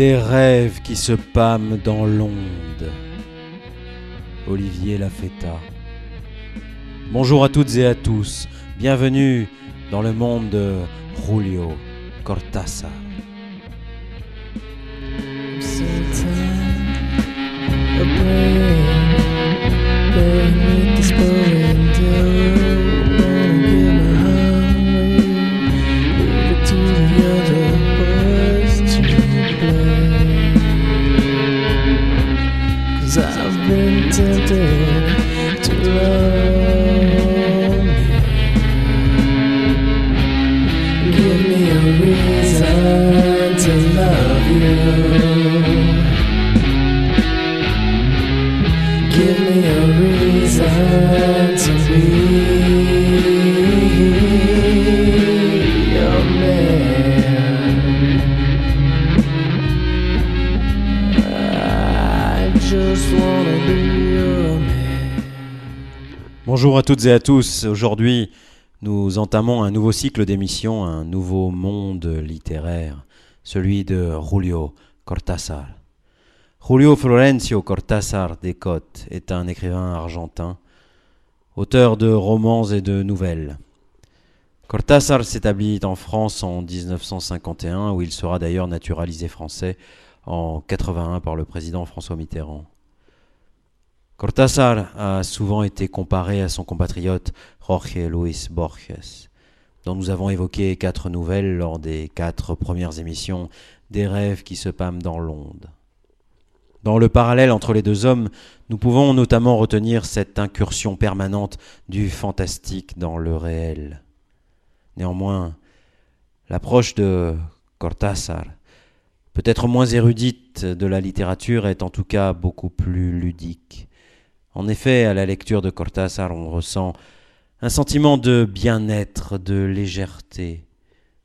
Des rêves qui se pâment dans l'onde. Olivier Lafetta. Bonjour à toutes et à tous. Bienvenue dans le monde de Julio Cortázar. Bonjour à toutes et à tous. Aujourd'hui, nous entamons un nouveau cycle d'émissions, un nouveau monde littéraire, celui de Julio Cortázar. Julio Florencio Cortázar de Cotte est un écrivain argentin, auteur de romans et de nouvelles. Cortázar s'établit en France en 1951, où il sera d'ailleurs naturalisé français en 81 par le président François Mitterrand. Cortázar a souvent été comparé à son compatriote Jorge Luis Borges, dont nous avons évoqué quatre nouvelles lors des quatre premières émissions des rêves qui se pâment dans l'onde. Dans le parallèle entre les deux hommes, nous pouvons notamment retenir cette incursion permanente du fantastique dans le réel. Néanmoins, l'approche de Cortázar, peut-être moins érudite de la littérature, est en tout cas beaucoup plus ludique. En effet, à la lecture de Cortázar, on ressent un sentiment de bien-être, de légèreté,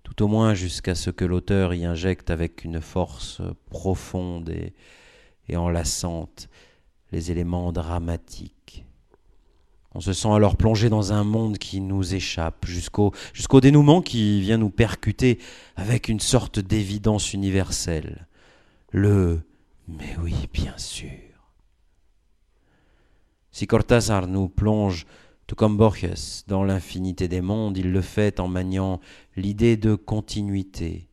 tout au moins jusqu'à ce que l'auteur y injecte avec une force profonde et, enlaçante les éléments dramatiques. On se sent alors plongé dans un monde qui nous échappe, jusqu'au jusqu'au dénouement qui vient nous percuter avec une sorte d'évidence universelle. Le mais oui, bien sûr. Si Cortázar nous plonge, tout comme Borges, dans l'infinité des mondes, il le fait en maniant l'idée de continuité,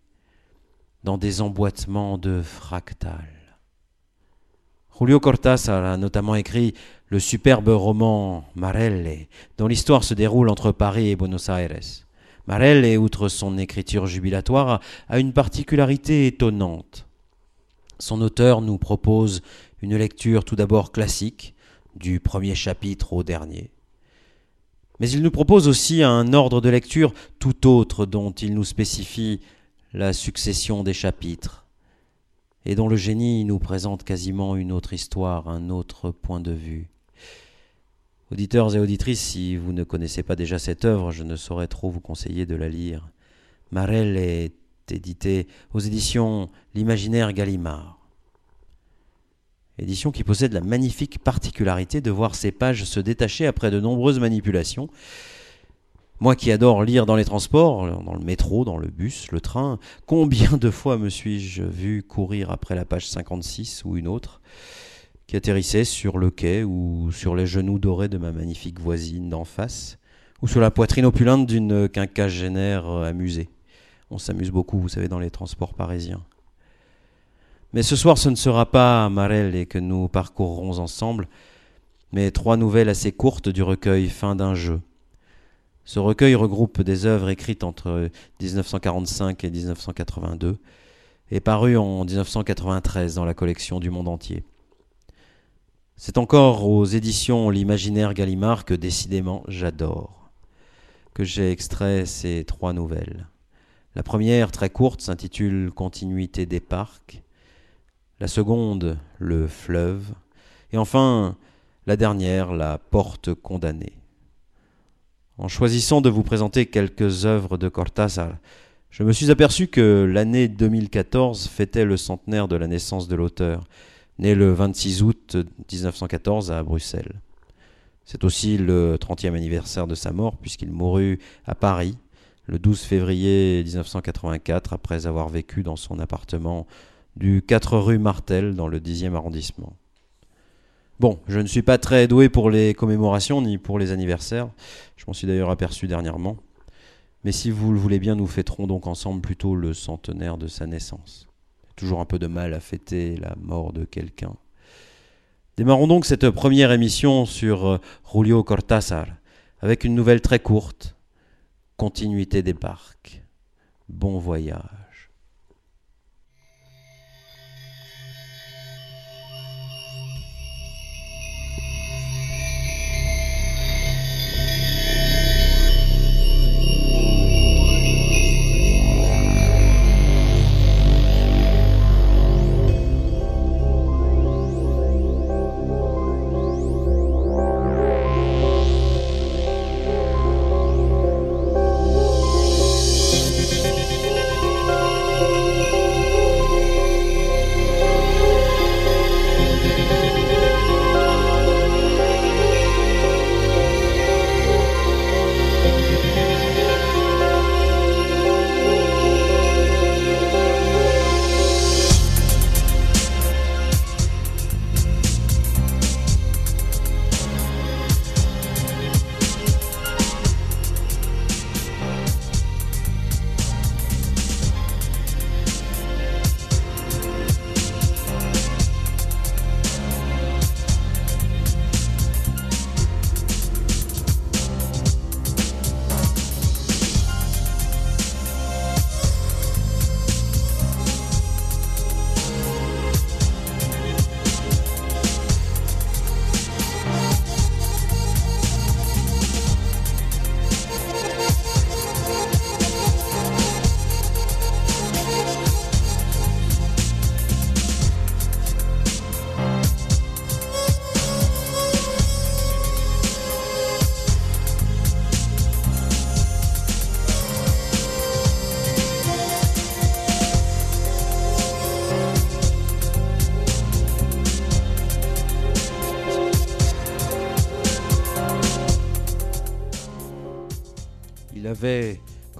dans des emboîtements de fractales. Julio Cortázar a notamment écrit le superbe roman Marelle, dont l'histoire se déroule entre Paris et Buenos Aires. Marelle, outre son écriture jubilatoire, a une particularité étonnante. Son auteur nous propose une lecture tout d'abord classique, du premier chapitre au dernier. Mais il nous propose aussi un ordre de lecture tout autre dont il nous spécifie la succession des chapitres et dont le génie nous présente quasiment une autre histoire, un autre point de vue. Auditeurs et auditrices, si vous ne connaissez pas déjà cette œuvre, je ne saurais trop vous conseiller de la lire. Marel est édité aux éditions L'Imaginaire Gallimard. Édition qui possède la magnifique particularité de voir ses pages se détacher après de nombreuses manipulations. Moi qui adore lire dans les transports, dans le métro, dans le bus, le train, combien de fois me suis-je vu courir après la page 56 ou une autre qui atterrissait sur le quai ou sur les genoux dorés de ma magnifique voisine d'en face ou sur la poitrine opulente d'une quinquagénaire amusée. On s'amuse beaucoup, vous savez, dans les transports parisiens. Mais ce soir, ce ne sera pas Marel et que nous parcourrons ensemble, mais trois nouvelles assez courtes du recueil Fin d'un jeu. Ce recueil regroupe des œuvres écrites entre 1945 et 1982 et paru en 1993 dans la collection du monde entier. C'est encore aux éditions L'Imaginaire Gallimard que décidément j'adore, que j'ai extrait ces trois nouvelles. La première, très courte, s'intitule Continuité des parcs la seconde le fleuve, et enfin la dernière la porte condamnée. En choisissant de vous présenter quelques œuvres de Cortázar, je me suis aperçu que l'année 2014 fêtait le centenaire de la naissance de l'auteur, né le 26 août 1914 à Bruxelles. C'est aussi le 30e anniversaire de sa mort, puisqu'il mourut à Paris le 12 février 1984, après avoir vécu dans son appartement du 4 rue Martel dans le 10e arrondissement. Bon, je ne suis pas très doué pour les commémorations ni pour les anniversaires, je m'en suis d'ailleurs aperçu dernièrement, mais si vous le voulez bien, nous fêterons donc ensemble plutôt le centenaire de sa naissance. Toujours un peu de mal à fêter la mort de quelqu'un. Démarrons donc cette première émission sur euh, Julio Cortázar avec une nouvelle très courte, Continuité des parcs. Bon voyage.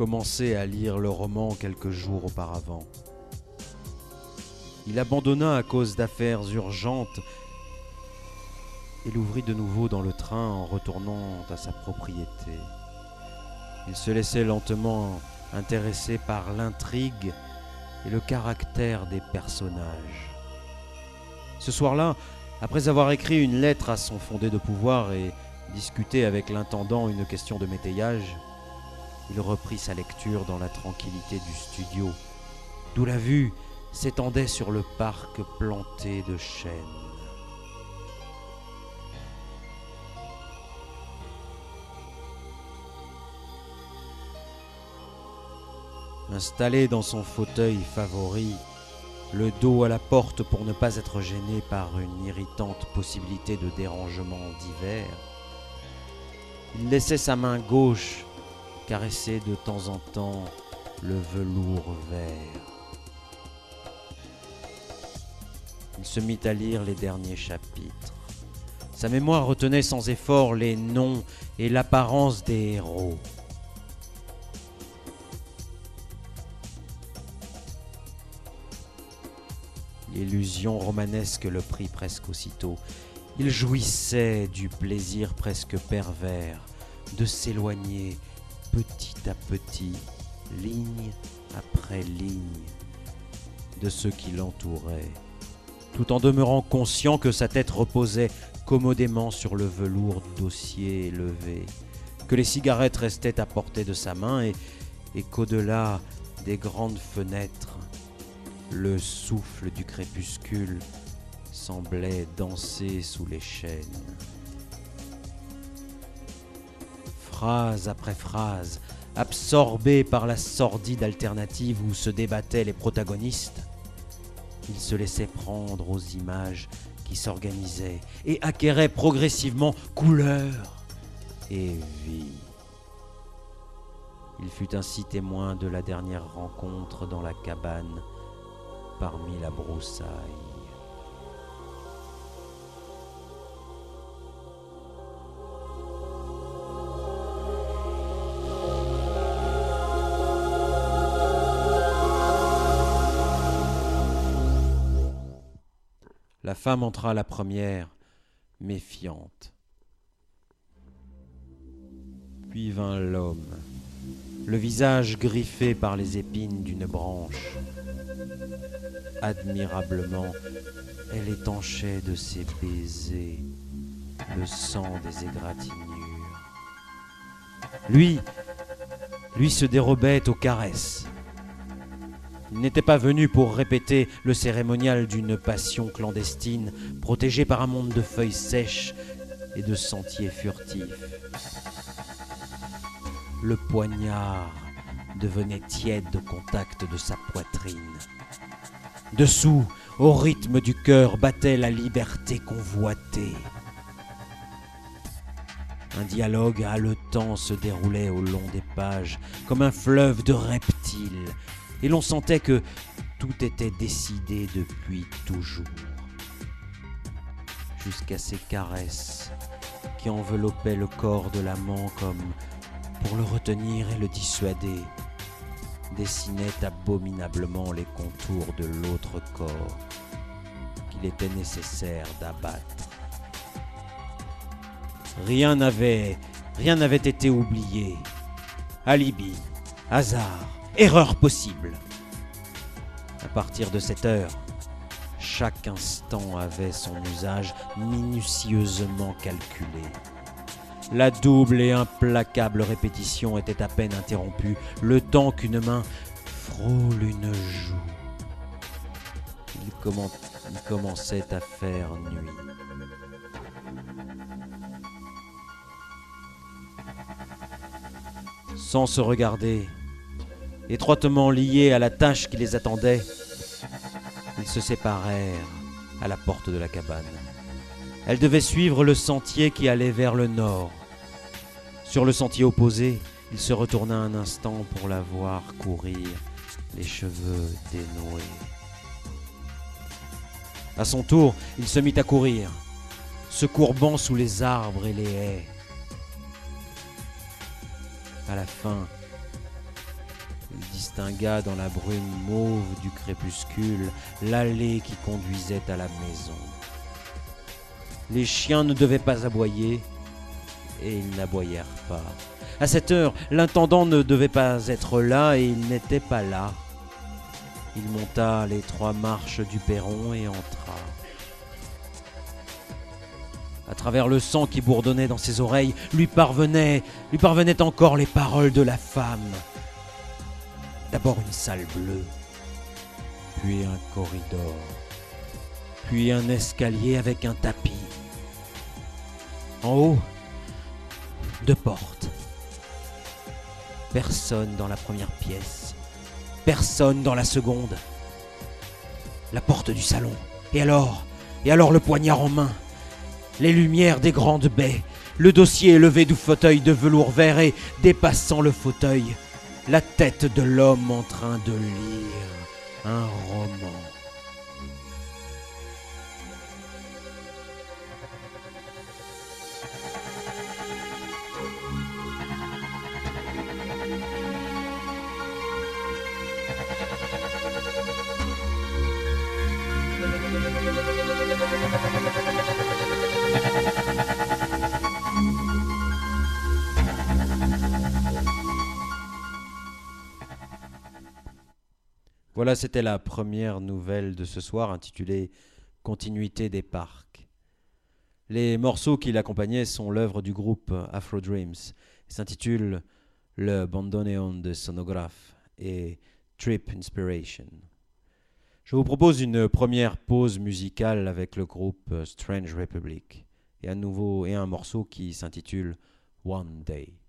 Commencé à lire le roman quelques jours auparavant. Il abandonna à cause d'affaires urgentes et l'ouvrit de nouveau dans le train en retournant à sa propriété. Il se laissait lentement intéresser par l'intrigue et le caractère des personnages. Ce soir-là, après avoir écrit une lettre à son fondé de pouvoir et discuté avec l'intendant une question de métayage, il reprit sa lecture dans la tranquillité du studio, d'où la vue s'étendait sur le parc planté de chênes. Installé dans son fauteuil favori, le dos à la porte pour ne pas être gêné par une irritante possibilité de dérangement divers, il laissait sa main gauche caresser de temps en temps le velours vert. Il se mit à lire les derniers chapitres. Sa mémoire retenait sans effort les noms et l'apparence des héros. L'illusion romanesque le prit presque aussitôt. Il jouissait du plaisir presque pervers de s'éloigner petit à petit, ligne après ligne, de ceux qui l'entouraient, tout en demeurant conscient que sa tête reposait commodément sur le velours dossier élevé, que les cigarettes restaient à portée de sa main et, qu'au-delà des grandes fenêtres, le souffle du crépuscule semblait danser sous les chaînes. Phrase après phrase, absorbé par la sordide alternative où se débattaient les protagonistes, il se laissait prendre aux images qui s'organisaient et acquéraient progressivement couleur et vie. Il fut ainsi témoin de la dernière rencontre dans la cabane parmi la broussaille. La femme entra la première, méfiante. Puis vint l'homme, le visage griffé par les épines d'une branche. Admirablement, elle étanchait de ses baisers le sang des égratignures. Lui, lui se dérobait aux caresses. Il n'était pas venu pour répéter le cérémonial d'une passion clandestine, protégée par un monde de feuilles sèches et de sentiers furtifs. Le poignard devenait tiède au contact de sa poitrine. Dessous, au rythme du cœur, battait la liberté convoitée. Un dialogue haletant se déroulait au long des pages, comme un fleuve de reptiles, et l'on sentait que tout était décidé depuis toujours. Jusqu'à ces caresses qui enveloppaient le corps de l'amant comme pour le retenir et le dissuader, dessinaient abominablement les contours de l'autre corps qu'il était nécessaire d'abattre. Rien n'avait, rien n'avait été oublié. Alibi, hasard, erreur possible. À partir de cette heure, chaque instant avait son usage minutieusement calculé. La double et implacable répétition était à peine interrompue, le temps qu'une main frôle une joue. Il, commen- il commençait à faire nuit. Sans se regarder, étroitement liés à la tâche qui les attendait, ils se séparèrent à la porte de la cabane. Elle devait suivre le sentier qui allait vers le nord. Sur le sentier opposé, il se retourna un instant pour la voir courir, les cheveux dénoués. À son tour, il se mit à courir, se courbant sous les arbres et les haies. À la fin, distingua dans la brume mauve du crépuscule l'allée qui conduisait à la maison. Les chiens ne devaient pas aboyer, et ils n'aboyèrent pas. À cette heure, l'intendant ne devait pas être là, et il n'était pas là. Il monta les trois marches du perron et entra. À travers le sang qui bourdonnait dans ses oreilles, lui parvenaient, lui parvenaient encore les paroles de la femme. D'abord une salle bleue, puis un corridor, puis un escalier avec un tapis. En haut, deux portes. Personne dans la première pièce, personne dans la seconde. La porte du salon. Et alors Et alors le poignard en main les lumières des grandes baies, le dossier élevé du fauteuil de velours vert et, dépassant le fauteuil, la tête de l'homme en train de lire un roman. Voilà, c'était la première nouvelle de ce soir intitulée Continuité des parcs. Les morceaux qui l'accompagnaient sont l'œuvre du groupe Afro Dreams. Ils s'intitulent Le bandoneon de sonographe et Trip Inspiration. Je vous propose une première pause musicale avec le groupe Strange Republic et et un morceau qui s'intitule One Day.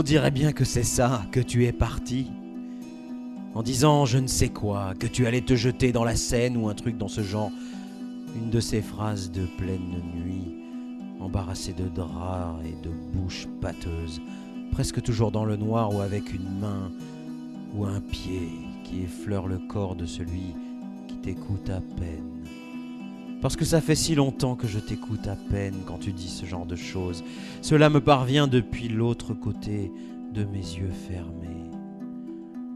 On dirait bien que c'est ça, que tu es parti. En disant je ne sais quoi, que tu allais te jeter dans la Seine ou un truc dans ce genre. Une de ces phrases de pleine nuit, embarrassée de draps et de bouche pâteuse, presque toujours dans le noir ou avec une main ou un pied qui effleure le corps de celui qui t'écoute à peine. Parce que ça fait si longtemps que je t'écoute à peine quand tu dis ce genre de choses. Cela me parvient depuis l'autre côté de mes yeux fermés.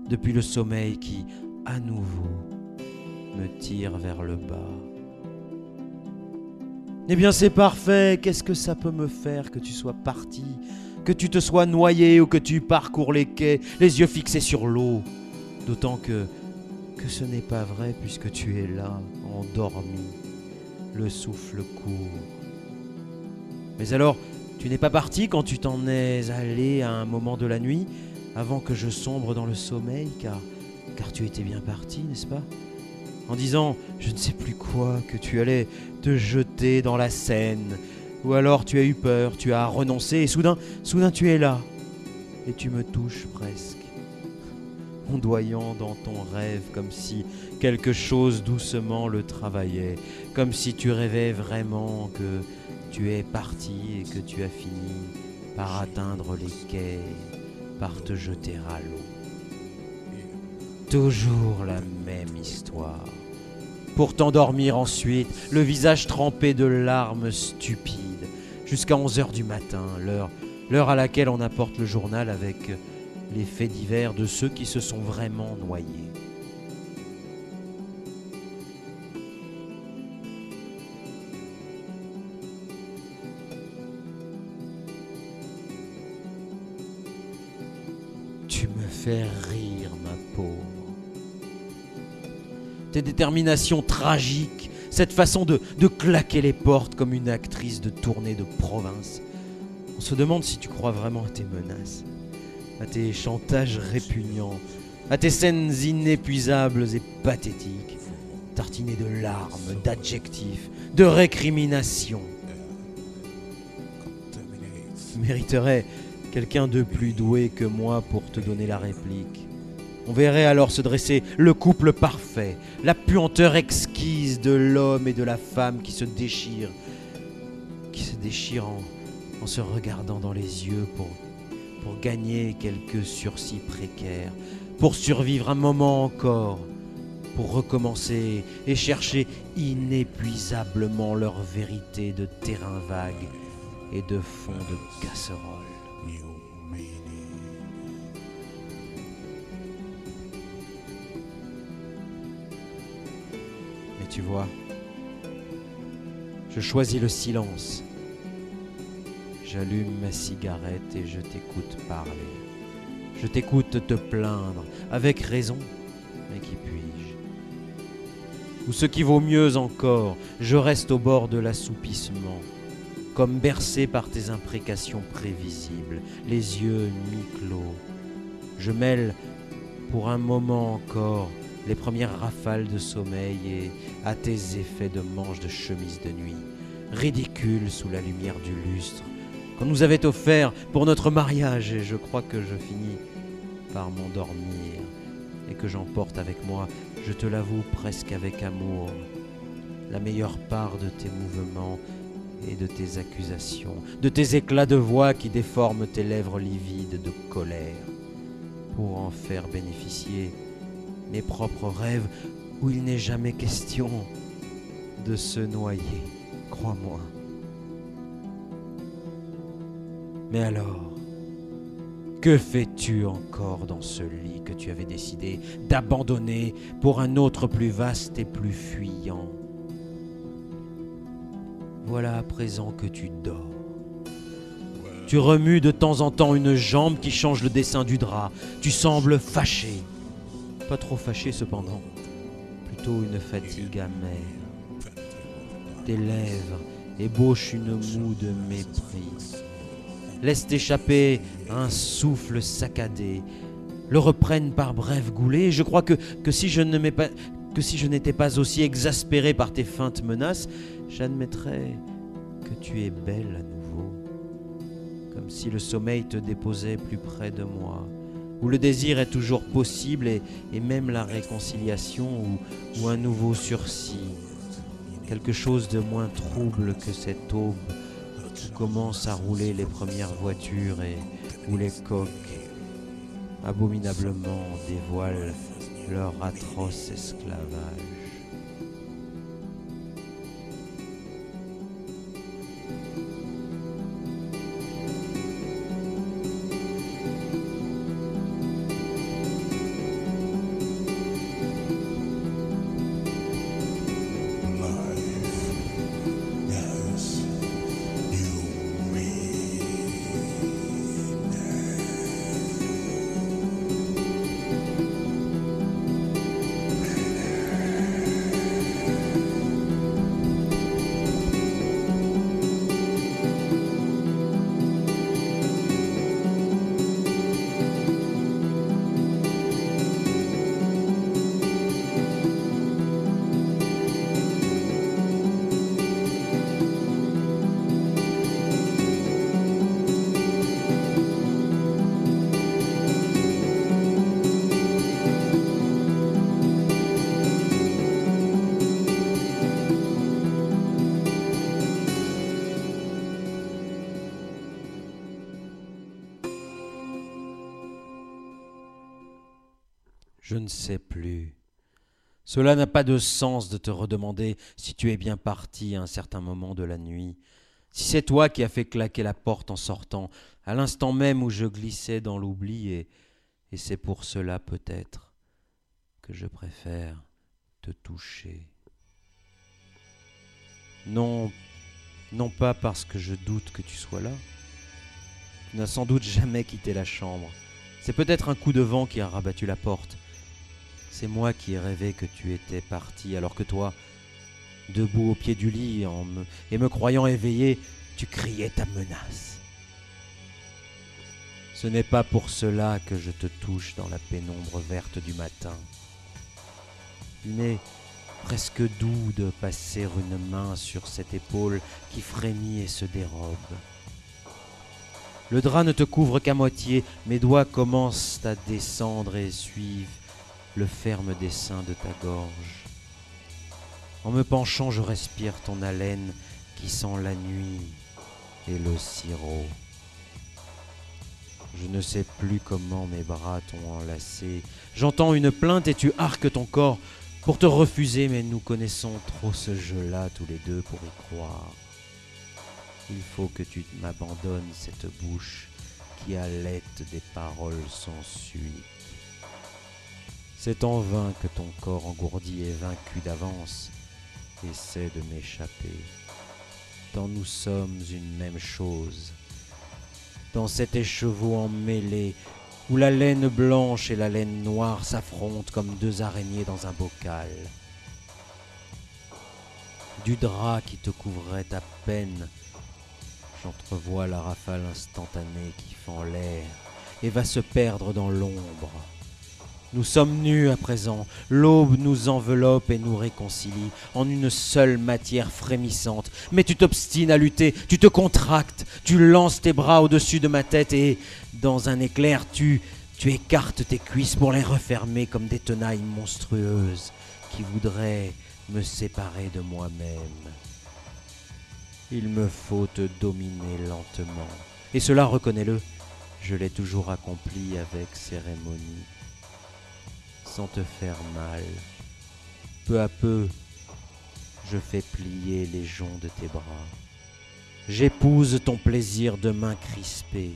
Depuis le sommeil qui, à nouveau, me tire vers le bas. Eh bien c'est parfait, qu'est-ce que ça peut me faire que tu sois parti, que tu te sois noyé ou que tu parcours les quais, les yeux fixés sur l'eau? D'autant que, que ce n'est pas vrai puisque tu es là, endormi le souffle court. Mais alors, tu n'es pas parti quand tu t'en es allé à un moment de la nuit, avant que je sombre dans le sommeil, car, car tu étais bien parti, n'est-ce pas? En disant, je ne sais plus quoi, que tu allais te jeter dans la Seine, ou alors tu as eu peur, tu as renoncé, et soudain, soudain tu es là, et tu me touches presque ondoyant dans ton rêve comme si quelque chose doucement le travaillait, comme si tu rêvais vraiment que tu es parti et que tu as fini par atteindre les quais, par te jeter à l'eau. Toujours la même histoire. Pour t'endormir ensuite, le visage trempé de larmes stupides, jusqu'à 11 heures du matin, l'heure, l'heure à laquelle on apporte le journal avec les faits divers de ceux qui se sont vraiment noyés. Fais rire, ma pauvre. Tes déterminations tragiques, cette façon de, de claquer les portes comme une actrice de tournée de province. On se demande si tu crois vraiment à tes menaces à tes chantages répugnants, à tes scènes inépuisables et pathétiques, tartinées de larmes, d'adjectifs, de récriminations. Mériterait quelqu'un de plus doué que moi pour te donner la réplique. On verrait alors se dresser le couple parfait, la puanteur exquise de l'homme et de la femme qui se déchirent, qui se déchirent en, se regardant dans les yeux pour pour gagner quelques sursis précaires, pour survivre un moment encore, pour recommencer et chercher inépuisablement leur vérité de terrain vague et de fond de casserole. Tu vois, je choisis le silence J'allume ma cigarette et je t'écoute parler. Je t'écoute te plaindre, avec raison, mais qui puis-je? Ou ce qui vaut mieux encore, je reste au bord de l'assoupissement, comme bercé par tes imprécations prévisibles, les yeux mi-clos. Je mêle pour un moment encore les premières rafales de sommeil et à tes effets de manches de chemise de nuit, ridicules sous la lumière du lustre, qu'on nous avait offert pour notre mariage. Et je crois que je finis par m'endormir et que j'emporte avec moi, je te l'avoue presque avec amour, la meilleure part de tes mouvements et de tes accusations, de tes éclats de voix qui déforment tes lèvres livides de colère, pour en faire bénéficier propres rêves où il n'est jamais question de se noyer, crois-moi. Mais alors, que fais-tu encore dans ce lit que tu avais décidé d'abandonner pour un autre plus vaste et plus fuyant? Voilà à présent que tu dors. Tu remues de temps en temps une jambe qui change le dessin du drap. Tu sembles fâché. Pas trop fâché cependant. Plutôt une fatigue amère. Tes lèvres ébauchent une moue de mépris laissent échapper un souffle saccadé, le reprennent par brèves goulées. Je crois que, si je que si je n'étais pas aussi exaspéré par tes feintes menaces, j'admettrais que tu es belle à nouveau. comme si le sommeil te déposait plus près de moi, où le désir est toujours possible et, même la réconciliation ou, ou un nouveau sursis, quelque chose de moins trouble que cette aube où commencent à rouler les premières voitures et où les coques abominablement dévoilent leur atroce esclavage. Je ne sais plus. Cela n'a pas de sens de te redemander si tu es bien parti à un certain moment de la nuit, si c'est toi qui as fait claquer la porte en sortant, à l'instant même où je glissais dans l'oubli, et, et c'est pour cela peut-être que je préfère te toucher. Non, non pas parce que je doute que tu sois là. Tu n'as sans doute jamais quitté la chambre. C'est peut-être un coup de vent qui a rabattu la porte. C'est moi qui ai rêvé que tu étais parti, alors que toi, debout au pied du lit et me croyant éveillé, tu criais ta menace. Ce n'est pas pour cela que je te touche dans la pénombre verte du matin. Il m'est presque doux de passer une main sur cette épaule qui frémit et se dérobe. Le drap ne te couvre qu'à moitié, mes doigts commencent à descendre et suivent le ferme dessin de ta gorge. En me penchant, je respire ton haleine qui sent la nuit et le sirop. Je ne sais plus comment mes bras t'ont enlacé. J'entends une plainte et tu arques ton corps pour te refuser, mais nous connaissons trop ce jeu-là tous les deux pour y croire. Il faut que tu m'abandonnes cette bouche qui allaite des paroles sans suite. C'est en vain que ton corps engourdi et vaincu d'avance essaie de m'échapper. Tant nous sommes une même chose. Dans cet écheveau emmêlé, où la laine blanche et la laine noire s'affrontent comme deux araignées dans un bocal. Du drap qui te couvrait à peine, j'entrevois la rafale instantanée qui fend l'air et va se perdre dans l'ombre. Nous sommes nus à présent, l'aube nous enveloppe et nous réconcilie en une seule matière frémissante. Mais tu t'obstines à lutter, tu te contractes, tu lances tes bras au-dessus de ma tête et, dans un éclair, tu, écartes tes cuisses pour les refermer comme des tenailles monstrueuses qui voudraient me séparer de moi-même. Il me faut te dominer lentement. Et cela, reconnais-le, je l'ai toujours accompli avec cérémonie sans te faire mal. Peu à peu, je fais plier les joncs de tes bras. J'épouse ton plaisir de main crispée,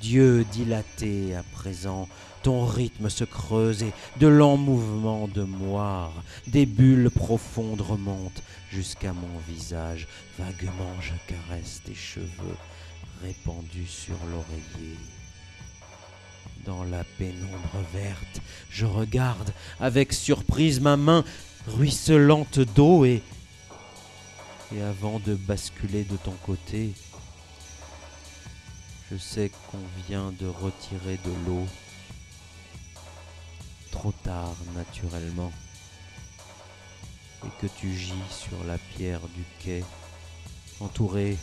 Dieu dilaté à présent, ton rythme se creuse et de lents mouvements de moire, des bulles profondes remontent jusqu'à mon visage. Vaguement je caresse tes cheveux répandus sur l'oreiller. Dans la pénombre verte, je regarde avec surprise ma main ruisselante d'eau et, et avant de basculer de ton côté, je sais qu'on vient de retirer de l'eau. Trop tard, naturellement. Et que tu gis sur la pierre du quai, entouré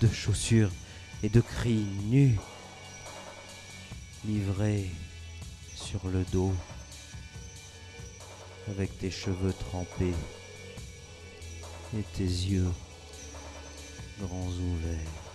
de chaussures et de cris nus, livrés sur le dos, avec tes cheveux trempés et tes yeux grands ouverts.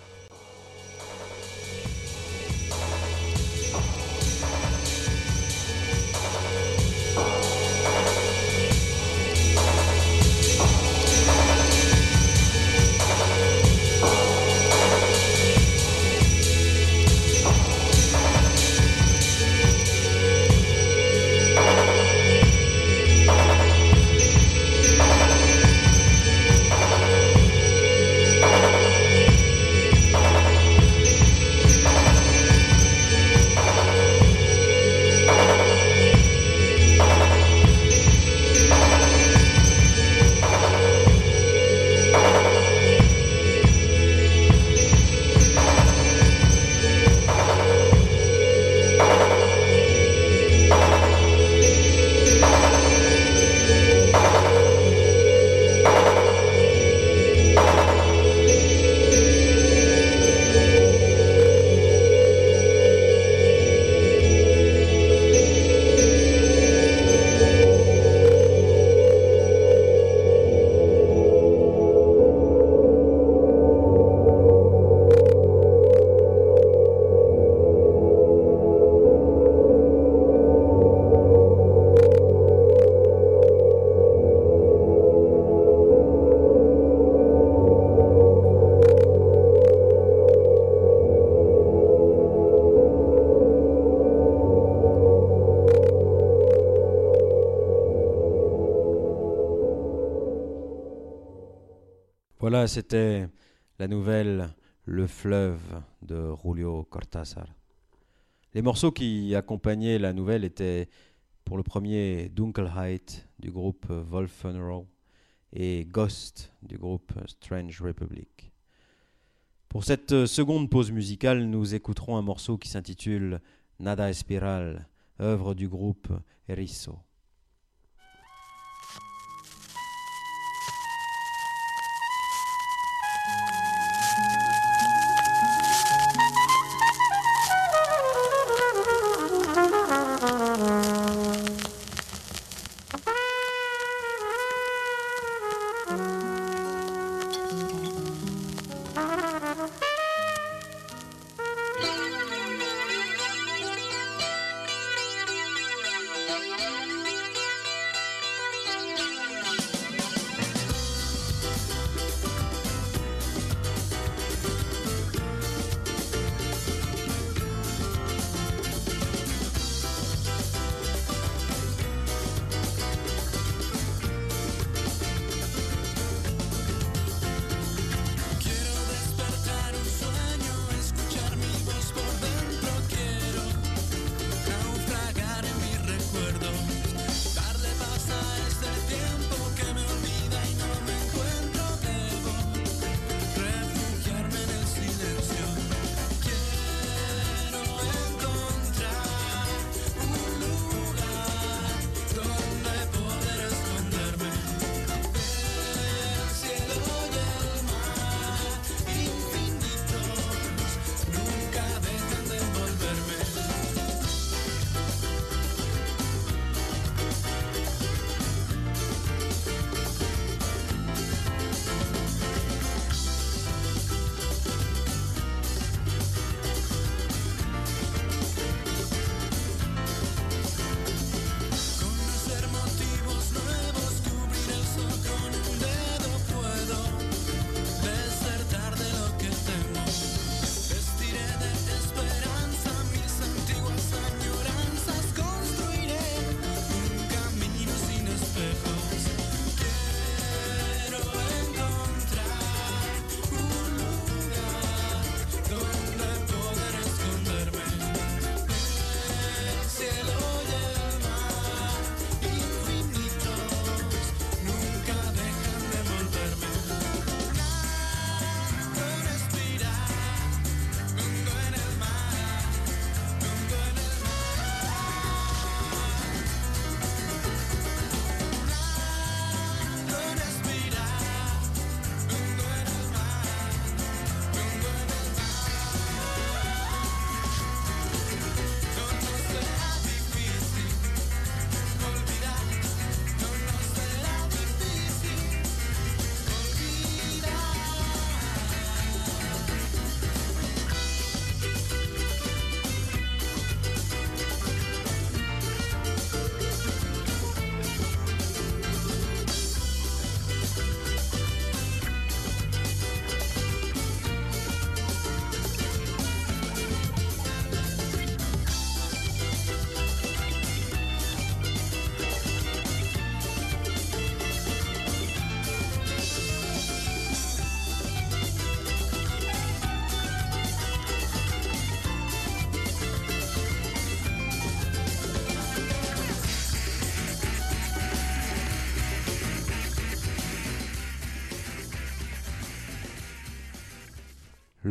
C'était la nouvelle Le fleuve de Julio Cortázar. Les morceaux qui accompagnaient la nouvelle étaient pour le premier Dunkelheit du groupe Wolfenroll et Ghost du groupe Strange Republic. Pour cette seconde pause musicale, nous écouterons un morceau qui s'intitule Nada Espiral, œuvre du groupe Erisso.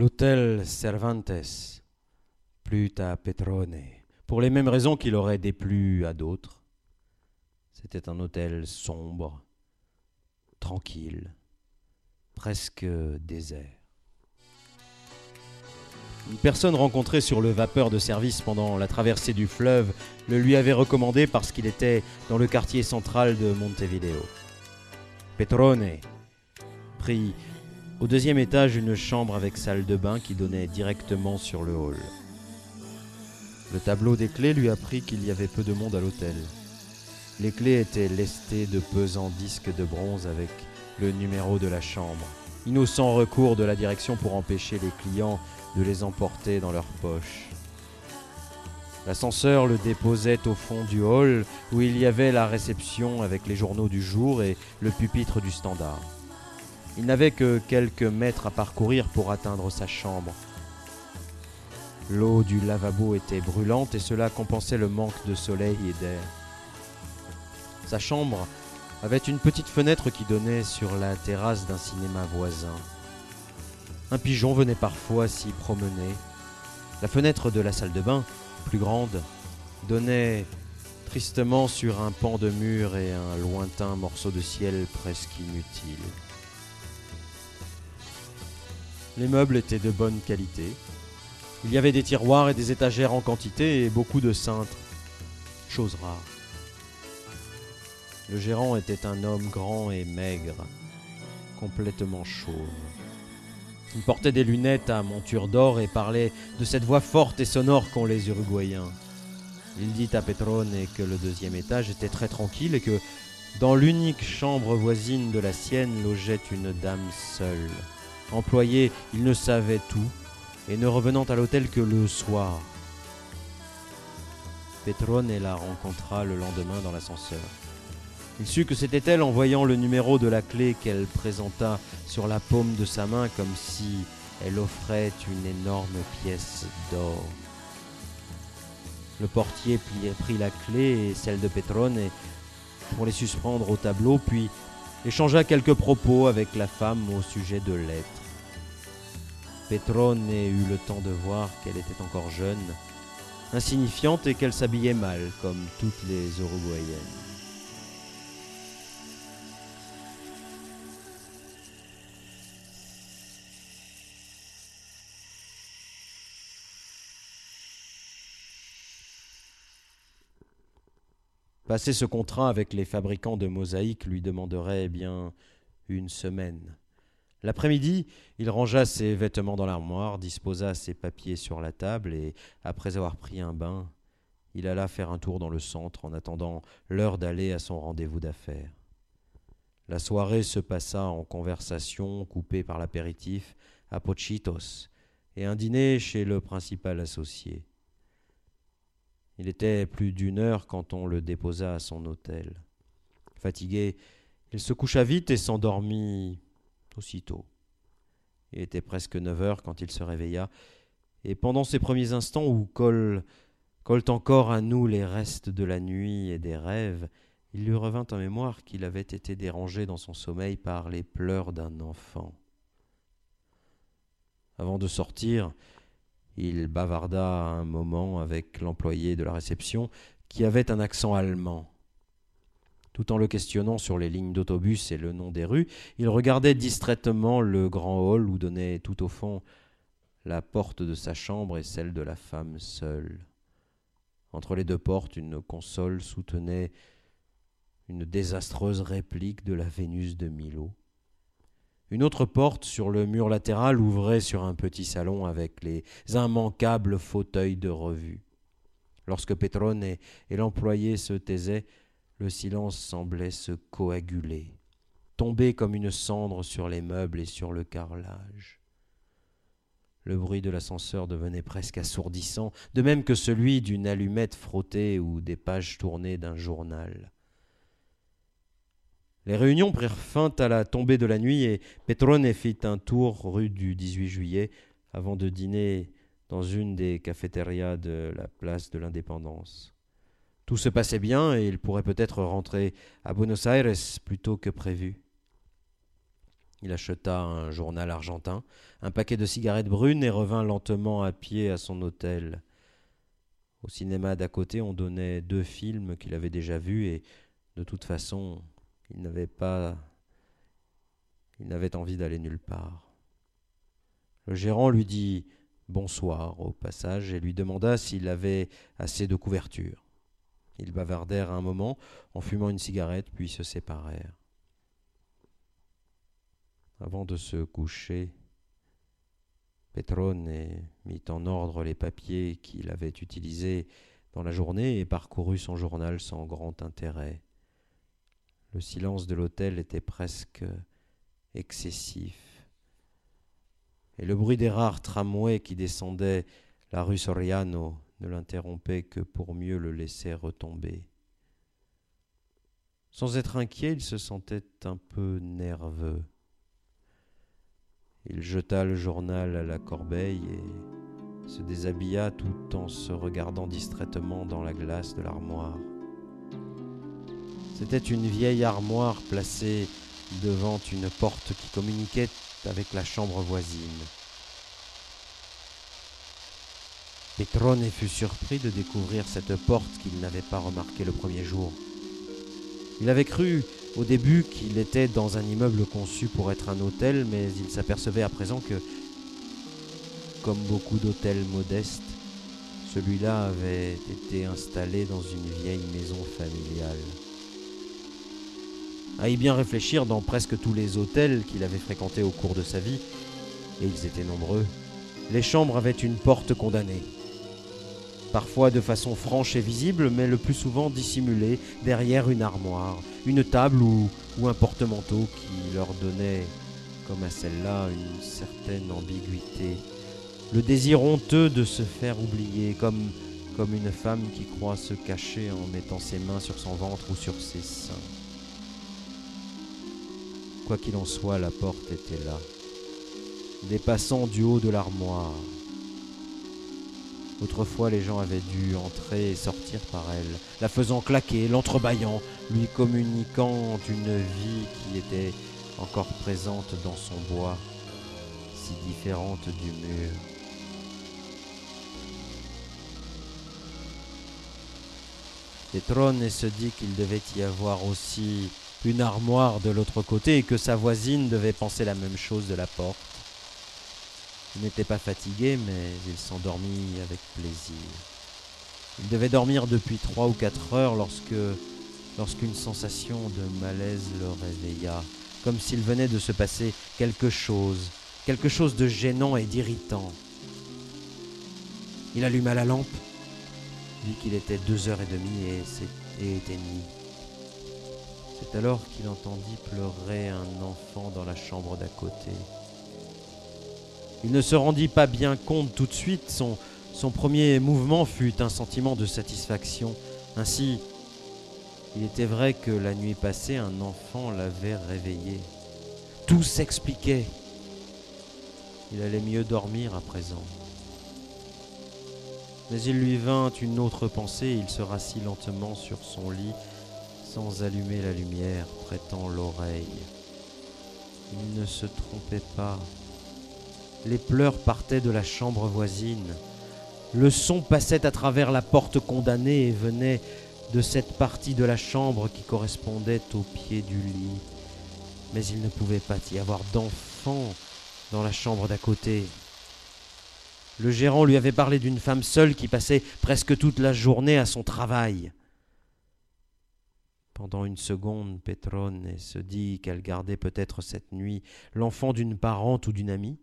L'hôtel Cervantes plut à Petrone, pour les mêmes raisons qu'il aurait déplu à d'autres. C'était un hôtel sombre, tranquille, presque désert. Une personne rencontrée sur le vapeur de service pendant la traversée du fleuve le lui avait recommandé parce qu'il était dans le quartier central de Montevideo. Petrone prit au deuxième étage une chambre avec salle de bain qui donnait directement sur le hall. Le tableau des clés lui apprit qu'il y avait peu de monde à l'hôtel. Les clés étaient lestées de pesants disques de bronze avec le numéro de la chambre. Innocent recours de la direction pour empêcher les clients de les emporter dans leurs poches. L'ascenseur le déposait au fond du hall où il y avait la réception avec les journaux du jour et le pupitre du standard. Il n'avait que quelques mètres à parcourir pour atteindre sa chambre. L'eau du lavabo était brûlante et cela compensait le manque de soleil et d'air. Sa chambre avait une petite fenêtre qui donnait sur la terrasse d'un cinéma voisin. Un pigeon venait parfois s'y promener. La fenêtre de la salle de bain, plus grande, donnait tristement sur un pan de mur et un lointain morceau de ciel presque inutile. Les meubles étaient de bonne qualité. Il y avait des tiroirs et des étagères en quantité et beaucoup de cintres. Chose rare. Le gérant était un homme grand et maigre, complètement chauve. Il portait des lunettes à monture d'or et parlait de cette voix forte et sonore qu'ont les Uruguayens. Il dit à Petrone que le deuxième étage était très tranquille et que dans l'unique chambre voisine de la sienne logeait une dame seule. Employé, il ne savait tout et ne revenant à l'hôtel que le soir. Petrone la rencontra le lendemain dans l'ascenseur. Il sut que c'était elle en voyant le numéro de la clé qu'elle présenta sur la paume de sa main comme si elle offrait une énorme pièce d'or. Le portier prit la clé et celle de Petrone pour les suspendre au tableau, puis échangea quelques propos avec la femme au sujet de lettres. Petrone eut le temps de voir qu'elle était encore jeune, insignifiante et qu'elle s'habillait mal, comme toutes les Uruguayennes. Passer ce contrat avec les fabricants de mosaïques lui demanderait bien une semaine. L'après-midi, il rangea ses vêtements dans l'armoire, disposa ses papiers sur la table et, après avoir pris un bain, il alla faire un tour dans le centre en attendant l'heure d'aller à son rendez-vous d'affaires. La soirée se passa en conversation coupée par l'apéritif à Pochitos et un dîner chez le principal associé. Il était plus d'une heure quand on le déposa à son hôtel. Fatigué, il se coucha vite et s'endormit aussitôt. Il était presque neuf heures quand il se réveilla, et pendant ces premiers instants où collent, encore à nous les restes de la nuit et des rêves, il lui revint en mémoire qu'il avait été dérangé dans son sommeil par les pleurs d'un enfant. Avant de sortir, il bavarda un moment avec l'employé de la réception qui avait un accent allemand. Tout en le questionnant sur les lignes d'autobus et le nom des rues, il regardait distraitement le grand hall où donnait tout au fond la porte de sa chambre et celle de la femme seule. Entre les deux portes, une console soutenait une désastreuse réplique de la Vénus de Milo. Une autre porte sur le mur latéral ouvrait sur un petit salon avec les immanquables fauteuils de revue. Lorsque Petrone et, l'employé se taisaient, le silence semblait se coaguler, tomber comme une cendre sur les meubles et sur le carrelage. Le bruit de l'ascenseur devenait presque assourdissant, de même que celui d'une allumette frottée ou des pages tournées d'un journal. Les réunions prirent fin à la tombée de la nuit et Petrone fit un tour rue du 18 juillet avant de dîner dans une des cafétérias de la place de l'Indépendance. Tout se passait bien et il pourrait peut-être rentrer à Buenos Aires plus tôt que prévu. Il acheta un journal argentin, un paquet de cigarettes brunes et revint lentement à pied à son hôtel. Au cinéma d'à côté, on donnait deux films qu'il avait déjà vus et, de toute façon, il n'avait pas. Il n'avait envie d'aller nulle part. Le gérant lui dit bonsoir au passage et lui demanda s'il avait assez de couverture. Ils bavardèrent un moment en fumant une cigarette, puis se séparèrent. Avant de se coucher, Petrone mit en ordre les papiers qu'il avait utilisés dans la journée et parcourut son journal sans grand intérêt. Le silence de l'hôtel était presque excessif, et le bruit des rares tramways qui descendaient la rue Soriano ne l'interrompait que pour mieux le laisser retomber. Sans être inquiet, il se sentait un peu nerveux. Il jeta le journal à la corbeille et se déshabilla tout en se regardant distraitement dans la glace de l'armoire. C'était une vieille armoire placée devant une porte qui communiquait avec la chambre voisine. Petrone fut surpris de découvrir cette porte qu'il n'avait pas remarquée le premier jour. Il avait cru au début qu'il était dans un immeuble conçu pour être un hôtel, mais il s'apercevait à présent que, comme beaucoup d'hôtels modestes, celui-là avait été installé dans une vieille maison familiale. À y bien réfléchir, dans presque tous les hôtels qu'il avait fréquentés au cours de sa vie, et ils étaient nombreux, les chambres avaient une porte condamnée parfois de façon franche et visible, mais le plus souvent dissimulée derrière une armoire, une table ou, un porte-manteau qui leur donnait, comme à celle-là, une certaine ambiguïté. Le désir honteux de se faire oublier, comme, comme une femme qui croit se cacher en mettant ses mains sur son ventre ou sur ses seins. Quoi qu'il en soit, la porte était là, dépassant du haut de l'armoire, Autrefois, les gens avaient dû entrer et sortir par elle, la faisant claquer, l'entrebâillant, lui communiquant une vie qui était encore présente dans son bois, si différente du mur. Pétrone se dit qu'il devait y avoir aussi une armoire de l'autre côté et que sa voisine devait penser la même chose de la porte. Il n'était pas fatigué, mais il s'endormit avec plaisir. Il devait dormir depuis trois ou quatre heures lorsque, lorsqu'une sensation de malaise le réveilla, comme s'il venait de se passer quelque chose, quelque chose de gênant et d'irritant. Il alluma la lampe, vit qu'il était deux heures et demie et, et éteignit. C'est alors qu'il entendit pleurer un enfant dans la chambre d'à côté. Il ne se rendit pas bien compte tout de suite, son, premier mouvement fut un sentiment de satisfaction. Ainsi, il était vrai que la nuit passée, un enfant l'avait réveillé. Tout s'expliquait. Il allait mieux dormir à présent. Mais il lui vint une autre pensée il se rassit lentement sur son lit sans allumer la lumière, prêtant l'oreille. Il ne se trompait pas. Les pleurs partaient de la chambre voisine. Le son passait à travers la porte condamnée et venait de cette partie de la chambre qui correspondait au pied du lit. Mais il ne pouvait pas y avoir d'enfant dans la chambre d'à côté. Le gérant lui avait parlé d'une femme seule qui passait presque toute la journée à son travail. Pendant une seconde, Petrone se dit qu'elle gardait peut-être cette nuit l'enfant d'une parente ou d'une amie.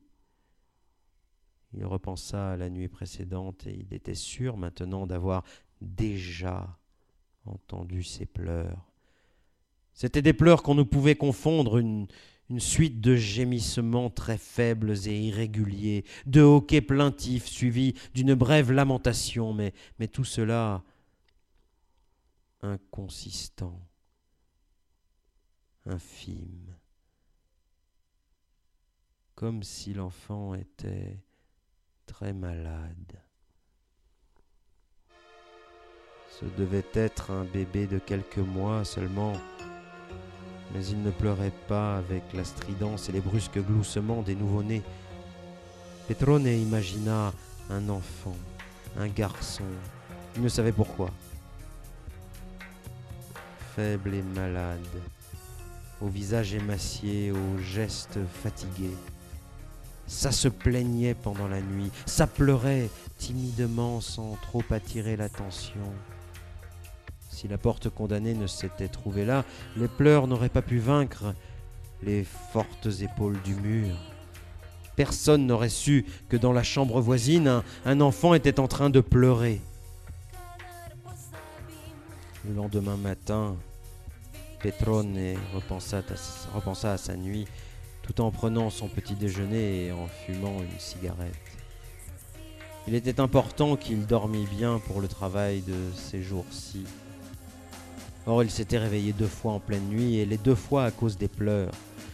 Il repensa à la nuit précédente et il était sûr maintenant d'avoir déjà entendu ses pleurs. C'étaient des pleurs qu'on ne pouvait confondre, une, suite de gémissements très faibles et irréguliers, de hoquets plaintifs suivis d'une brève lamentation, mais tout cela inconsistant, infime, comme si l'enfant était très malade. Ce devait être un bébé de quelques mois seulement. Mais il ne pleurait pas avec la stridence et les brusques gloussements des nouveau-nés. Petrone imagina un enfant, un garçon. Il ne savait pourquoi. Faible et malade, au visage émacié, aux gestes fatigués. Ça se plaignait pendant la nuit, ça pleurait timidement sans trop attirer l'attention. Si la porte condamnée ne s'était trouvée là, les pleurs n'auraient pas pu vaincre les fortes épaules du mur. Personne n'aurait su que dans la chambre voisine, un, un enfant était en train de pleurer. Le lendemain matin, Petrone repensa à, sa nuit tout en prenant son petit déjeuner et en fumant une cigarette. Il était important qu'il dormît bien pour le travail de ces jours-ci. Or, il s'était réveillé deux fois en pleine nuit, et les deux fois à cause des pleurs.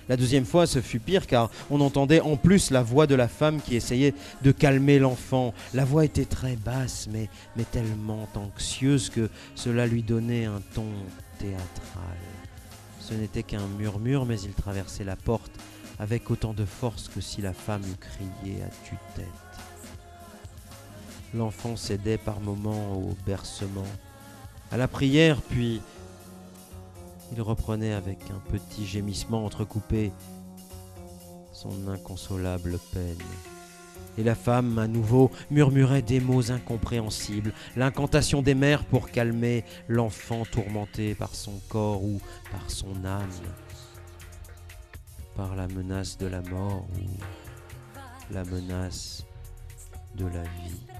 La deuxième fois, ce fut pire car on entendait en plus la voix de la femme qui essayait de calmer l'enfant. La voix était très basse, mais, tellement anxieuse que cela lui donnait un ton théâtral. Ce n'était qu'un murmure, mais il traversait la porte avec autant de force que si la femme eût crié à tue-tête. L'enfant cédait par moments au bercement, à la prière, puis il reprenait avec un petit gémissement entrecoupé son inconsolable peine. Et la femme, à nouveau, murmurait des mots incompréhensibles, l'incantation des mères pour calmer l'enfant tourmenté par son corps ou par son âme, par la menace de la mort ou la menace de la vie.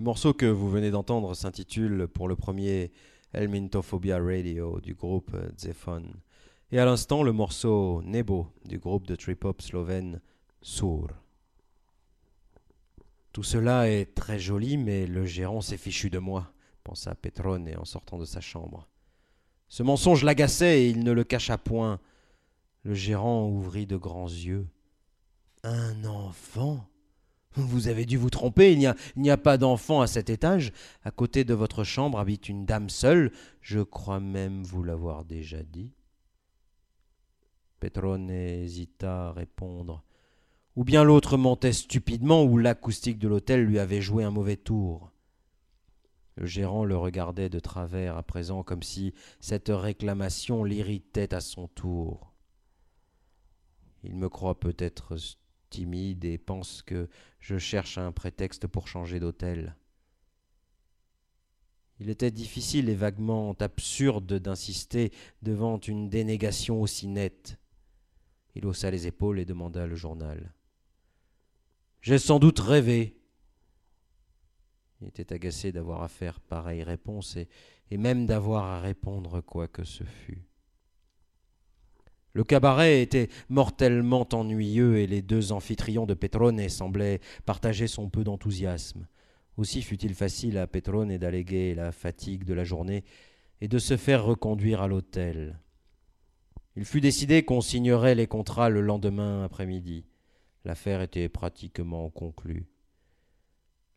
Le morceau que vous venez d'entendre s'intitule pour le premier Elmintophobia Radio du groupe Zephon. Et à l'instant, le morceau Nebo du groupe de trip-hop slovène Sur. Tout cela est très joli, mais le gérant s'est fichu de moi, pensa Petrone en sortant de sa chambre. Ce mensonge l'agaçait et il ne le cacha point. Le gérant ouvrit de grands yeux. Un enfant? Vous avez dû vous tromper, il n'y a, pas d'enfant à cet étage. À côté de votre chambre habite une dame seule. Je crois même vous l'avoir déjà dit. Petrone hésita à répondre. Ou bien l'autre mentait stupidement, ou l'acoustique de l'hôtel lui avait joué un mauvais tour. Le gérant le regardait de travers à présent, comme si cette réclamation l'irritait à son tour. Il me croit peut-être timide et pense que je cherche un prétexte pour changer d'hôtel. Il était difficile et vaguement absurde d'insister devant une dénégation aussi nette. Il haussa les épaules et demanda le journal. J'ai sans doute rêvé. Il était agacé d'avoir à faire pareille réponse et, même d'avoir à répondre quoi que ce fût. Le cabaret était mortellement ennuyeux et les deux amphitryon de Petrone semblaient partager son peu d'enthousiasme. Aussi fut-il facile à Petrone d'alléguer la fatigue de la journée et de se faire reconduire à l'hôtel. Il fut décidé qu'on signerait les contrats le lendemain après-midi. L'affaire était pratiquement conclue.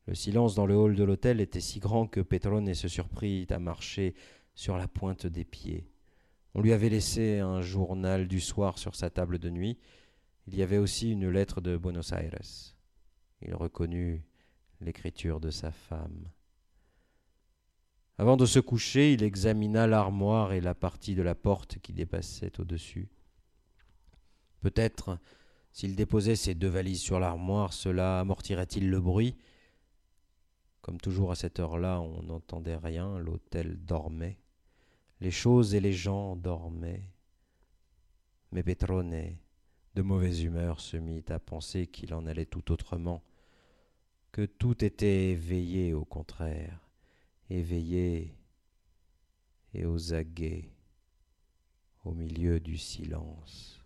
Le silence dans le hall de l'hôtel était si grand que Petrone se surprit à marcher sur la pointe des pieds. On lui avait laissé un journal du soir sur sa table de nuit. Il y avait aussi une lettre de Buenos Aires. Il reconnut l'écriture de sa femme. Avant de se coucher, il examina l'armoire et la partie de la porte qui dépassait au-dessus. Peut-être, s'il déposait ses deux valises sur l'armoire, cela amortirait-il le bruit? Comme toujours à cette heure-là, on n'entendait rien, l'hôtel dormait. Les choses et les gens dormaient. Mais Petrone, de mauvaise humeur, se mit à penser qu'il en allait tout autrement, que tout était éveillé au contraire, éveillé et aux aguets, au milieu du silence.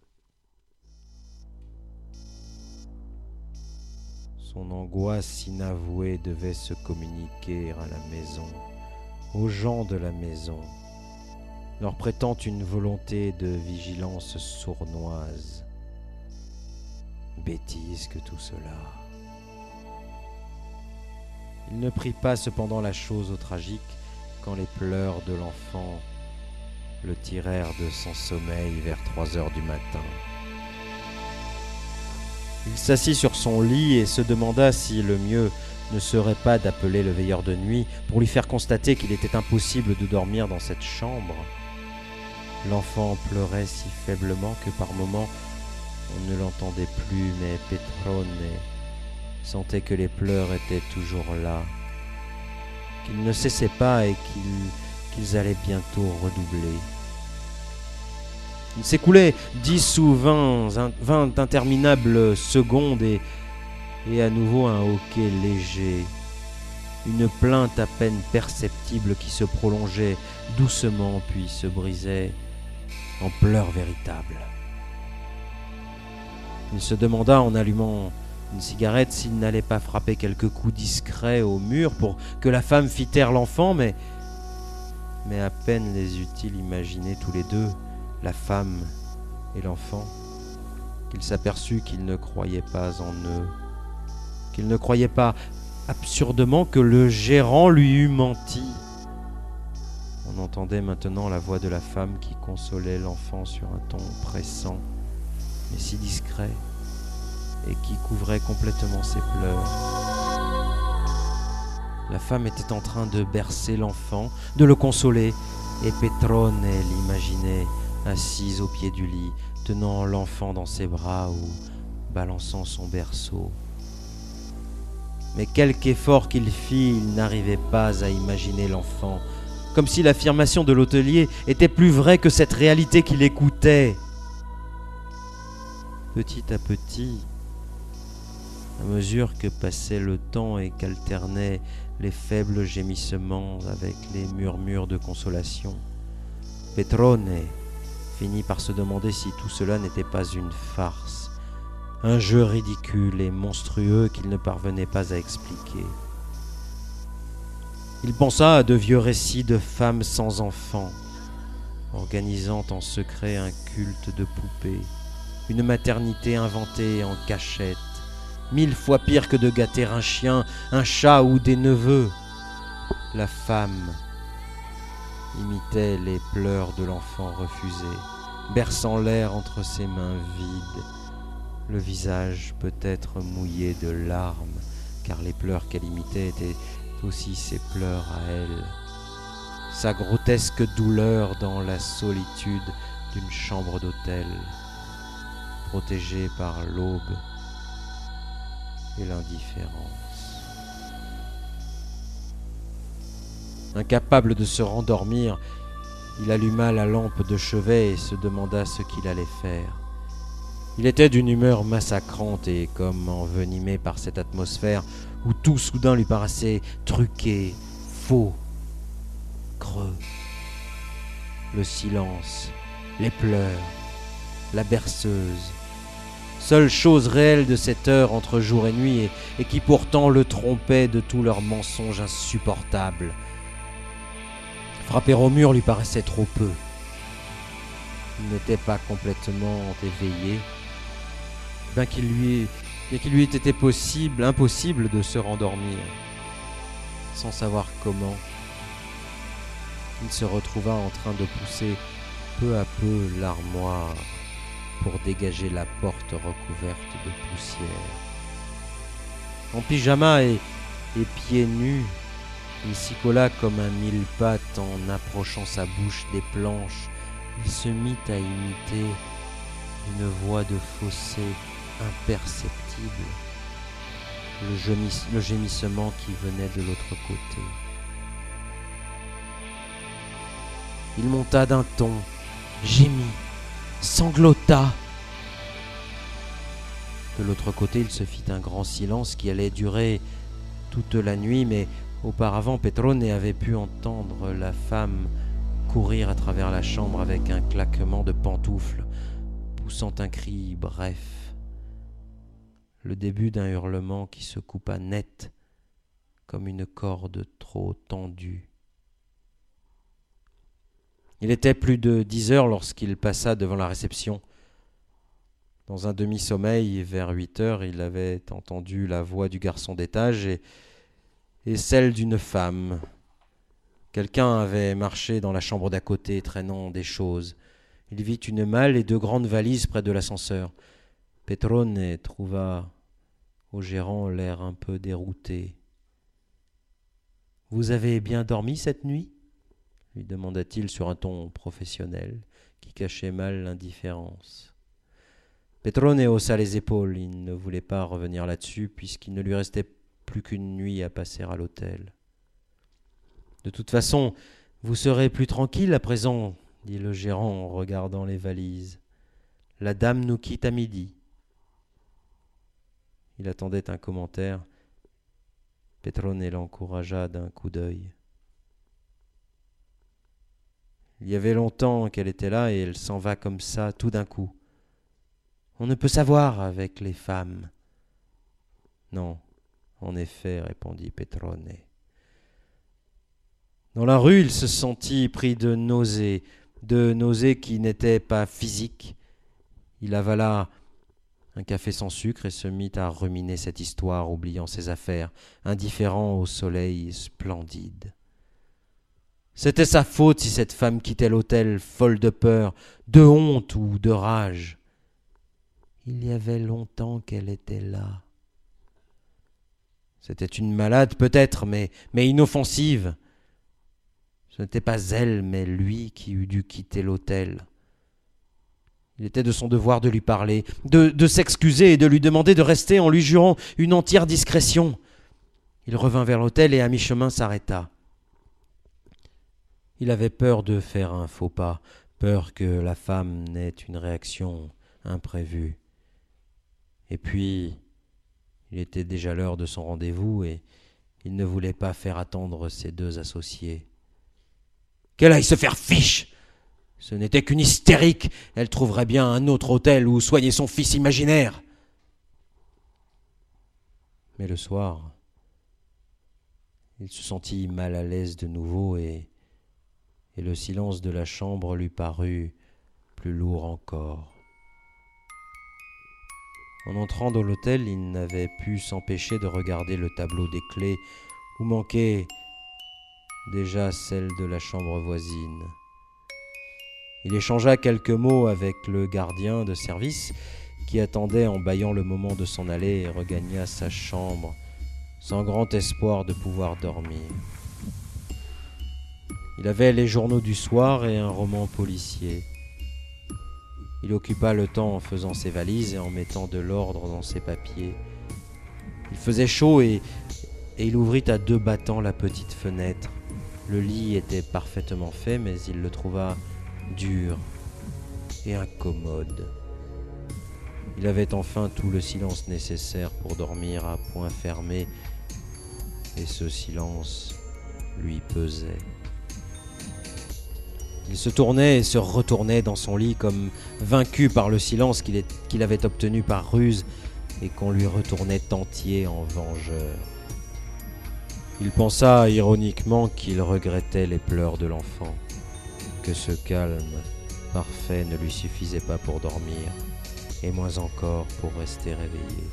Son angoisse inavouée devait se communiquer à la maison, aux gens de la maison, leur prêtant une volonté de vigilance sournoise. Bêtise que tout cela. Il ne prit pas cependant la chose au tragique quand les pleurs de l'enfant le tirèrent de son sommeil vers trois heures du matin. Il s'assit sur son lit et se demanda si le mieux ne serait pas d'appeler le veilleur de nuit pour lui faire constater qu'il était impossible de dormir dans cette chambre. L'enfant pleurait si faiblement que par moments on ne l'entendait plus, mais Petrone sentait que les pleurs étaient toujours là, qu'ils ne cessaient pas et qu'ils allaient bientôt redoubler. Il s'écoulait dix ou vingt, vingt interminables secondes et à nouveau un hoquet léger, une plainte à peine perceptible qui se prolongeait doucement puis se brisait en pleurs véritables. Il se demanda en allumant une cigarette s'il n'allait pas frapper quelques coups discrets au mur pour que la femme fît taire l'enfant, mais, à peine les eut-il imaginés tous les deux, la femme et l'enfant, qu'il s'aperçut qu'il ne croyait pas en eux, qu'il ne croyait pas absurdement que le gérant lui eût menti. On entendait maintenant la voix de la femme qui consolait l'enfant sur un ton pressant, mais si discret, et qui couvrait complètement ses pleurs. La femme était en train de bercer l'enfant, de le consoler, et Petrone l'imaginait assise au pied du lit, tenant l'enfant dans ses bras ou balançant son berceau. Mais quelque effort qu'il fit, il n'arrivait pas à imaginer l'enfant, comme si l'affirmation de l'hôtelier était plus vraie que cette réalité qu'il écoutait. Petit à petit, à mesure que passait le temps et qu'alternaient les faibles gémissements avec les murmures de consolation, Petrone finit par se demander si tout cela n'était pas une farce, un jeu ridicule et monstrueux qu'il ne parvenait pas à expliquer. Il pensa à de vieux récits de femmes sans enfants, organisant en secret un culte de poupées, une maternité inventée en cachette, mille fois pire que de gâter un chien, un chat ou des neveux. La femme imitait les pleurs de l'enfant refusé, berçant l'air entre ses mains vides, le visage peut-être mouillé de larmes, car les pleurs qu'elle imitait étaient aussi ses pleurs à elle, sa grotesque douleur dans la solitude d'une chambre d'hôtel, protégée par l'aube et l'indifférence. Incapable de se rendormir, il alluma la lampe de chevet et se demanda ce qu'il allait faire. Il était d'une humeur massacrante et comme envenimé par cette atmosphère où tout soudain lui paraissait truqué, faux, creux. Le silence, les pleurs, la berceuse. Seule chose réelle de cette heure entre jour et nuit et, qui pourtant le trompait de tous leurs mensonges insupportables. Frapper au mur lui paraissait trop peu. Il n'était pas complètement éveillé, bien qu'il lui, bien qu'il lui ait été possible, impossible de se rendormir, sans savoir comment. Il se retrouva en train de pousser peu à peu l'armoire pour dégager la porte recouverte de poussière. En pyjama et, et pieds nus, il s'y colla comme un mille pattes en approchant sa bouche des planches. Il se mit à imiter une voix de fossé imperceptible, le, gémis- le gémissement qui venait de l'autre côté. Il monta d'un ton, gémit, sanglota. De l'autre côté, il se fit un grand silence qui allait durer toute la nuit, mais auparavant Petrone avait pu entendre la femme courir à travers la chambre avec un claquement de pantoufles, poussant un cri bref, le début d'un hurlement qui se coupa net comme une corde trop tendue. Il était plus de dix heures lorsqu'il passa devant la réception. Dans un demi-sommeil, vers huit heures, il avait entendu la voix du garçon d'étage et, et celle d'une femme. Quelqu'un avait marché dans la chambre d'à côté, traînant des choses. Il vit une malle et deux grandes valises près de l'ascenseur. Petrone trouva au gérant l'air un peu dérouté. Vous avez bien dormi cette nuit? lui demanda-t-il sur un ton professionnel qui cachait mal l'indifférence. Petrone haussa les épaules, il ne voulait pas revenir là-dessus puisqu'il ne lui restait plus qu'une nuit à passer à l'hôtel. De toute façon, vous serez plus tranquille à présent, dit le gérant en regardant les valises. La dame nous quitte à midi. Il attendait un commentaire. Petrone l'encouragea d'un coup d'œil. Il y avait longtemps qu'elle était là et elle s'en va comme ça tout d'un coup. On ne peut savoir avec les femmes. Non, en effet, répondit Petrone. Dans la rue, il se sentit pris de nausées, de nausées qui n'étaient pas physiques. Il avala un café sans sucre et se mit à ruminer cette histoire, oubliant ses affaires, indifférent au soleil splendide. C'était sa faute si cette femme quittait l'hôtel folle de peur, de honte ou de rage. Il y avait longtemps qu'elle était là. C'était une malade peut-être, mais, mais inoffensive. Ce n'était pas elle, mais lui qui eût dû quitter l'hôtel. Il était de son devoir de lui parler, de, s'excuser et de lui demander de rester en lui jurant une entière discrétion. Il revint vers l'hôtel et à mi-chemin s'arrêta. Il avait peur de faire un faux pas, peur que la femme n'ait une réaction imprévue. Et puis, il était déjà l'heure de son rendez-vous et il ne voulait pas faire attendre ses deux associés. Qu'elle aille se faire fiche Ce n'était qu'une hystérique. Elle trouverait bien un autre hôtel où soigner son fils imaginaire. Mais le soir, il se sentit mal à l'aise de nouveau et, et le silence de la chambre lui parut plus lourd encore. En entrant dans l'hôtel, il n'avait pu s'empêcher de regarder le tableau des clés où manquait déjà celle de la chambre voisine. Il échangea quelques mots avec le gardien de service qui attendait en bâillant le moment de s'en aller et regagna sa chambre sans grand espoir de pouvoir dormir. Il avait les journaux du soir et un roman policier. Il occupa le temps en faisant ses valises et en mettant de l'ordre dans ses papiers. Il faisait chaud et, et il ouvrit à deux battants la petite fenêtre. Le lit était parfaitement fait, mais il le trouva dur et incommode. Il avait enfin tout le silence nécessaire pour dormir à point fermé, et ce silence lui pesait. Il se tournait et se retournait dans son lit comme vaincu par le silence qu'il avait obtenu par ruse et qu'on lui retournait entier en vengeur. Il pensa ironiquement qu'il regrettait les pleurs de l'enfant, ce calme parfait ne lui suffisait pas pour dormir, et moins encore pour rester réveillé.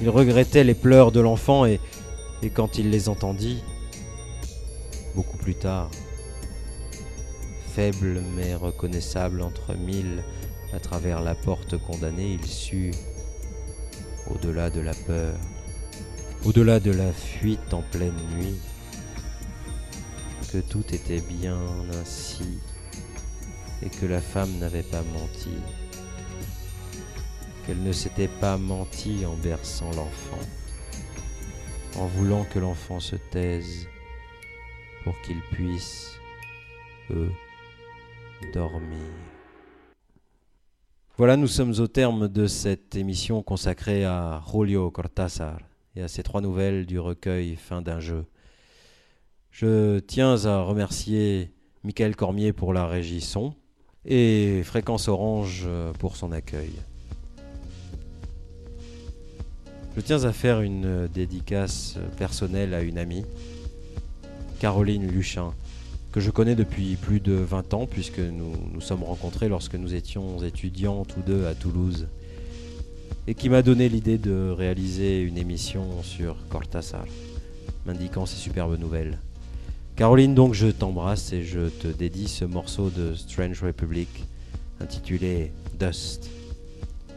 Il regrettait les pleurs de l'enfant et, et quand il les entendit, beaucoup plus tard, faible mais reconnaissable entre mille, à travers la porte condamnée, il sut, au-delà de la peur, au-delà de la fuite en pleine nuit, que tout était bien ainsi et que la femme n'avait pas menti, qu'elle ne s'était pas menti en berçant l'enfant, en voulant que l'enfant se taise pour qu'il puisse, eux, dormir. Voilà, nous sommes au terme de cette émission consacrée à Julio Cortázar et à ses trois nouvelles du recueil Fin d'un jeu. Je tiens à remercier Michael Cormier pour la régie son et Fréquence Orange pour son accueil. Je tiens à faire une dédicace personnelle à une amie, Caroline Luchin, que je connais depuis plus de 20 ans puisque nous nous sommes rencontrés lorsque nous étions étudiants tous deux à Toulouse et qui m'a donné l'idée de réaliser une émission sur Cortázar, m'indiquant ses superbes nouvelles. Caroline, donc, je t'embrasse et je te dédie ce morceau de Strange Republic intitulé Dust.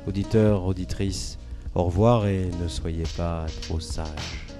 Auditeurs, auditrices, au revoir et ne soyez pas trop sages.